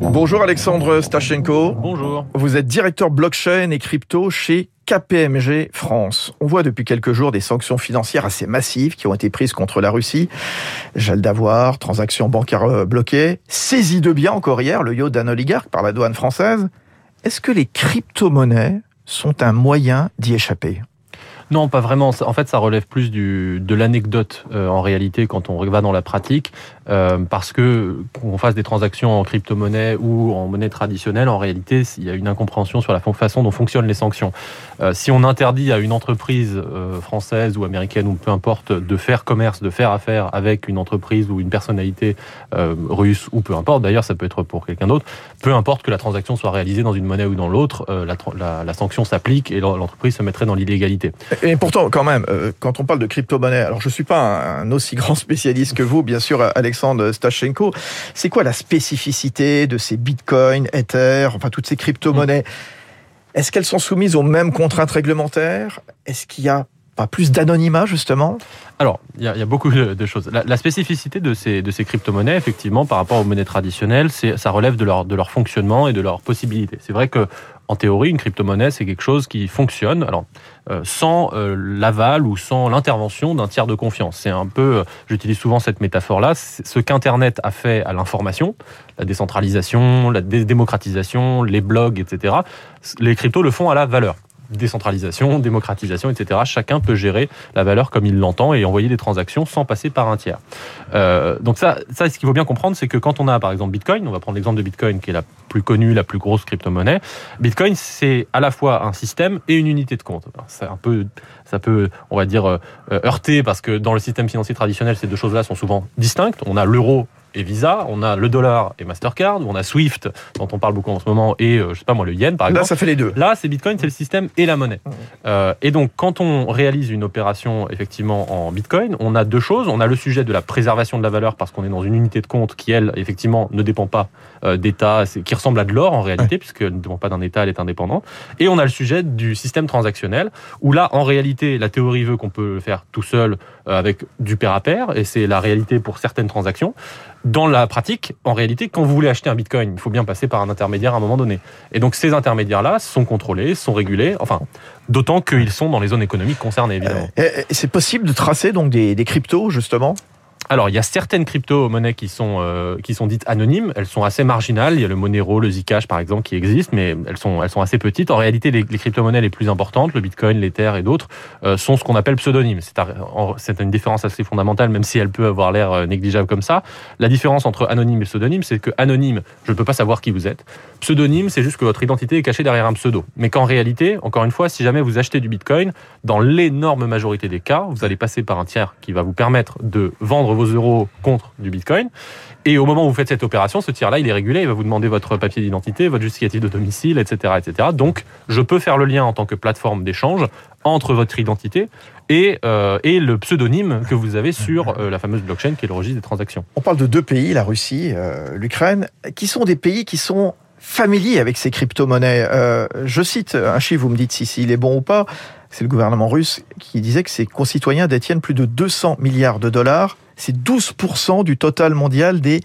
Bonjour Alexandre Stachenko. Bonjour. Vous êtes directeur blockchain et crypto chez KPMG France. On voit depuis quelques jours des sanctions financières assez massives qui ont été prises contre la Russie. Gel d'avoir, transactions bancaires euh, bloquées, saisie de biens encore hier, le yacht d'un oligarque par la douane française. Est-ce que les crypto-monnaies sont un moyen d'y échapper? Non, pas vraiment. En fait, ça relève plus du, de l'anecdote euh, en réalité quand on va dans la pratique, euh, parce que qu'on fasse des transactions en crypto-monnaie ou en monnaie traditionnelle, en réalité, il y a une incompréhension sur la façon dont fonctionnent les sanctions. Euh, si on interdit à une entreprise française ou américaine ou peu importe de faire commerce, de faire affaire avec une entreprise ou une personnalité russe ou peu importe, d'ailleurs, ça peut être pour quelqu'un d'autre, peu importe que la transaction soit réalisée dans une monnaie ou dans l'autre, la, sanction s'applique et l'entreprise se mettrait dans l'illégalité. Et pourtant, quand même, euh, quand on parle de crypto-monnaie, alors je suis pas un, aussi grand spécialiste que vous, bien sûr, Alexandre Stachenko. C'est quoi la spécificité de ces bitcoins, Ether, enfin toutes ces crypto-monnaies? Est-ce qu'elles sont soumises aux mêmes contraintes réglementaires? Est-ce qu'il y a pas plus d'anonymat justement? Alors, il y, a beaucoup de choses. La, spécificité de ces, de ces crypto-monnaies, effectivement, par rapport aux monnaies traditionnelles, ça relève de leur, de leur fonctionnement et de leurs possibilités. C'est vrai que en théorie, une crypto-monnaie, c'est quelque chose qui fonctionne alors, euh, sans euh, l'aval ou sans l'intervention d'un tiers de confiance. C'est un peu, euh, j'utilise souvent cette métaphore-là, ce qu'Internet a fait à l'information, la décentralisation, la démocratisation, les blogs, etc. Les cryptos le font à la valeur décentralisation, démocratisation, etc. Chacun peut gérer la valeur comme il l'entend et envoyer des transactions sans passer par un tiers. Euh, donc ça, ça, ce qu'il faut bien comprendre, c'est que quand on a par exemple Bitcoin, on va prendre l'exemple de Bitcoin qui est la plus connue, la plus grosse crypto-monnaie. Bitcoin, c'est à la fois un système et une unité de compte. C'est un peu, ça peut, on va dire, euh, heurter parce que dans le système financier traditionnel, ces deux choses-là sont souvent distinctes. On a l'euro et Visa, on a le dollar et Mastercard, on a Swift, dont on parle beaucoup en ce moment, et euh, je sais pas moi, le yen par exemple. Là, ça fait les deux. Là, c'est Bitcoin, c'est le système et la monnaie. Euh, et donc, quand on réalise une opération effectivement en Bitcoin, on a deux choses. On a le sujet de la préservation de la valeur parce qu'on est dans une unité de compte qui, elle, effectivement, ne dépend pas euh, d'État, qui ressemble à de l'or en réalité, puisqu'elle ne dépend pas d'un État, elle est indépendante. Et on a le sujet du système transactionnel, où là, en réalité, la théorie veut qu'on peut le faire tout seul avec du pair à pair, et c'est la réalité pour certaines transactions dans la pratique, en réalité, quand vous voulez acheter un bitcoin, il faut bien passer par un intermédiaire à un moment donné. Et donc ces intermédiaires-là sont contrôlés, sont régulés, enfin, d'autant qu'ils sont dans les zones économiques concernées, évidemment. Euh, c'est possible de tracer donc des, des cryptos, justement? Alors, il y a certaines crypto-monnaies qui sont euh, qui sont dites anonymes. Elles sont assez marginales. Il y a le Monero, le Zcash, par exemple, qui existent, mais elles sont elles sont assez petites. En réalité, les, les crypto-monnaies les plus importantes, le Bitcoin, l'Ether et d'autres, euh, sont ce qu'on appelle pseudonymes. C'est une différence assez fondamentale, même si elle peut avoir l'air euh, négligeable comme ça. La différence entre anonyme et pseudonyme, c'est que anonyme, je ne peux pas savoir qui vous êtes. Pseudonyme, c'est juste que votre identité est cachée derrière un pseudo. Mais qu'en réalité, encore une fois, si jamais vous achetez du Bitcoin, dans l'énorme majorité des cas, vous allez passer par un tiers qui va vous permettre de vendre vos euros contre du Bitcoin. Et au moment où vous faites cette opération, ce tiers-là, il est régulé, il va vous demander votre papier d'identité, votre justificatif de domicile, etc., etc. Donc, je peux faire le lien en tant que plateforme d'échange entre votre identité et, euh, et le pseudonyme que vous avez sur euh, la fameuse blockchain qui est le registre des transactions. On parle de deux pays, la Russie, euh, l'Ukraine, qui sont des pays qui sont familiers avec ces crypto-monnaies. je cite un chiffre, vous me dites si, si il est bon ou pas c'est le gouvernement russe qui disait que ses concitoyens détiennent plus de 200 milliards de dollars. C'est 12% du total mondial des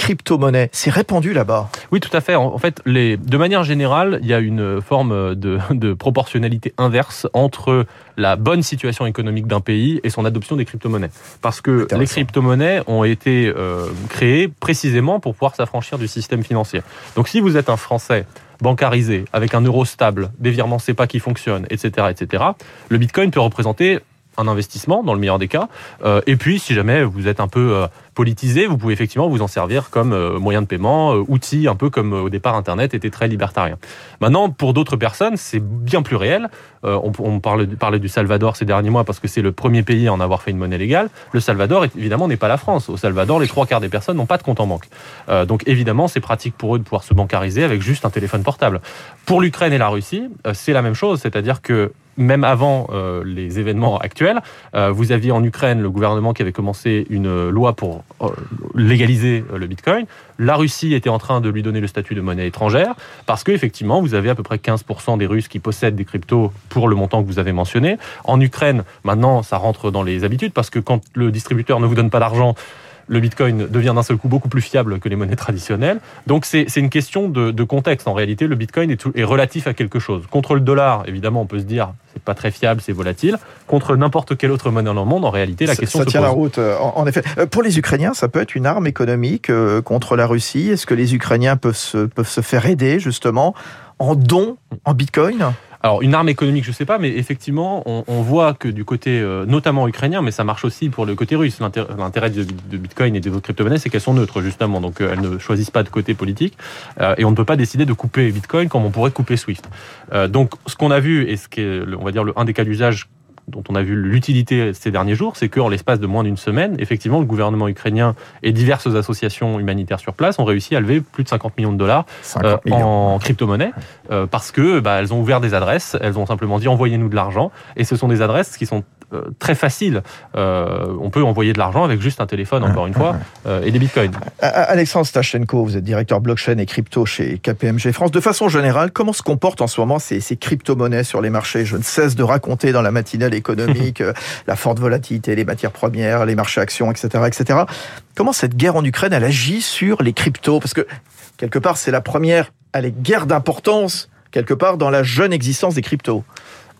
crypto-monnaies. C'est répandu là-bas. Oui, tout à fait. En fait, les, de manière générale, il y a une forme de, de proportionnalité inverse entre la bonne situation économique d'un pays et son adoption des crypto-monnaies. Parce que les crypto-monnaies ont été euh, créées précisément pour pouvoir s'affranchir du système financier. Donc si vous êtes un Français bancarisé, avec un euro stable, des virements pas qui fonctionnent, etc., etc., le Bitcoin peut représenter un investissement dans le meilleur des cas. Euh, et puis, si jamais vous êtes un peu euh, politisé, vous pouvez effectivement vous en servir comme euh, moyen de paiement, outil, un peu comme au départ Internet était très libertarien. Maintenant, pour d'autres personnes, c'est bien plus réel. on, parle, parlait du Salvador ces derniers mois parce que c'est le premier pays à en avoir fait une monnaie légale. Le Salvador, évidemment, n'est pas la France. Au Salvador, les trois quarts des personnes n'ont pas de compte en banque. donc, évidemment, c'est pratique pour eux de pouvoir se bancariser avec juste un téléphone portable. Pour l'Ukraine et la Russie, c'est la même chose, c'est-à-dire que même avant euh, les événements actuels, euh, vous aviez en Ukraine le gouvernement qui avait commencé une loi pour euh, légaliser le Bitcoin. La Russie était en train de lui donner le statut de monnaie étrangère parce qu'effectivement, vous avez à peu près 15% des Russes qui possèdent des cryptos pour le montant que vous avez mentionné. En Ukraine, maintenant, ça rentre dans les habitudes parce que quand le distributeur ne vous donne pas d'argent, le Bitcoin devient d'un seul coup beaucoup plus fiable que les monnaies traditionnelles. Donc c'est une question de, de, contexte. En réalité, le Bitcoin est, est relatif à quelque chose. Contre le dollar, évidemment, on peut se dire c'est pas très fiable, c'est volatile. Contre n'importe quelle autre monnaie dans le monde, en réalité, la question ça se tient la route. Euh, en, effet, euh, pour les Ukrainiens, ça peut être une arme économique euh, contre la Russie? Est-ce que les Ukrainiens peuvent se, peuvent se faire aider justement en dons en Bitcoin? Alors une arme économique, je sais pas, mais effectivement, on, voit que du côté euh, notamment ukrainien, mais ça marche aussi pour le côté russe. L'intérêt de, Bitcoin et des autres crypto-monnaies, c'est qu'elles sont neutres justement, donc euh, elles ne choisissent pas de côté politique, euh, et on ne peut pas décider de couper Bitcoin comme on pourrait couper Swift. donc ce qu'on a vu et ce qui est, on va dire, le, un des cas d'usage dont on a vu l'utilité ces derniers jours, c'est qu'en l'espace de moins d'une semaine, effectivement, le gouvernement ukrainien et diverses associations humanitaires sur place ont réussi à lever plus de 50 millions de dollars euh, en crypto-monnaie euh, parce que bah, elles ont ouvert des adresses, elles ont simplement dit envoyez-nous de l'argent. Et ce sont des adresses qui sont très facile. Euh, on peut envoyer de l'argent avec juste un téléphone, encore une fois, euh, et des bitcoins. Alexandre Stachenko, vous êtes directeur blockchain et crypto chez KPMG France. De façon générale, comment se comportent en ce moment ces, ces crypto-monnaies sur les marchés? Je ne cesse de raconter dans la matinale économique la forte volatilité, les matières premières, les marchés actions, etc., etc. Comment cette guerre en Ukraine, elle agit sur les cryptos? Parce que, quelque part, c'est la première elle guerre d'importance, quelque part, dans la jeune existence des cryptos.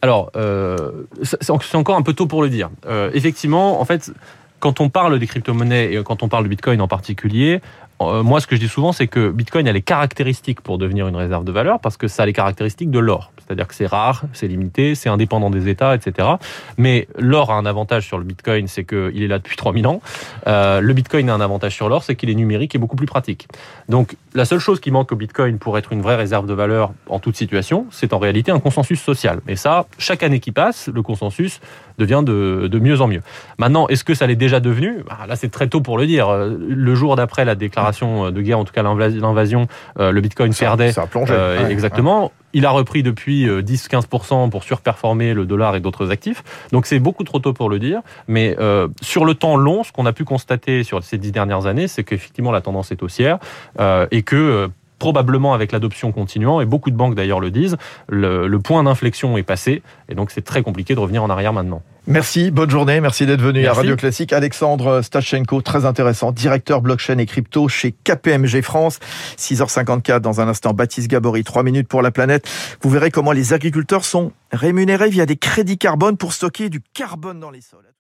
Alors, euh, c'est encore un peu tôt pour le dire. Euh, effectivement, en fait, quand on parle des crypto-monnaies et quand on parle de Bitcoin en particulier, euh, moi, ce que je dis souvent, c'est que Bitcoin a les caractéristiques pour devenir une réserve de valeur parce que ça a les caractéristiques de l'or. C'est-à-dire que c'est rare, c'est limité, c'est indépendant des États, etc. Mais l'or a un avantage sur le Bitcoin, c'est qu'il est là depuis 3000 ans. Euh, le Bitcoin a un avantage sur l'or, c'est qu'il est numérique et beaucoup plus pratique. Donc la seule chose qui manque au Bitcoin pour être une vraie réserve de valeur en toute situation, c'est en réalité un consensus social. Et ça, chaque année qui passe, le consensus devient de, de mieux en mieux. Maintenant, est-ce que ça l'est déjà devenu? Bah, Là, c'est très tôt pour le dire. Le jour d'après la déclaration de guerre, en tout cas l'invasion, euh, le Bitcoin perdait. Ça a plongé. Euh, exactement. Il a repris depuis 10-15% euh, pour surperformer le dollar et d'autres actifs. Donc c'est beaucoup trop tôt pour le dire. Mais euh, sur le temps long, ce qu'on a pu constater sur ces dix dernières années, c'est qu'effectivement la tendance est haussière euh, et que euh, probablement avec l'adoption continuant, et beaucoup de banques d'ailleurs le disent, le, le point d'inflexion est passé, et donc c'est très compliqué de revenir en arrière maintenant. Merci, bonne journée, merci d'être venu à Radio Classique. Alexandre Stachenko, très intéressant, directeur blockchain et crypto chez KPMG France. 6h54 dans un instant, Baptiste Gabory, 3 minutes pour la planète. Vous verrez comment les agriculteurs sont rémunérés via des crédits carbone pour stocker du carbone dans les sols.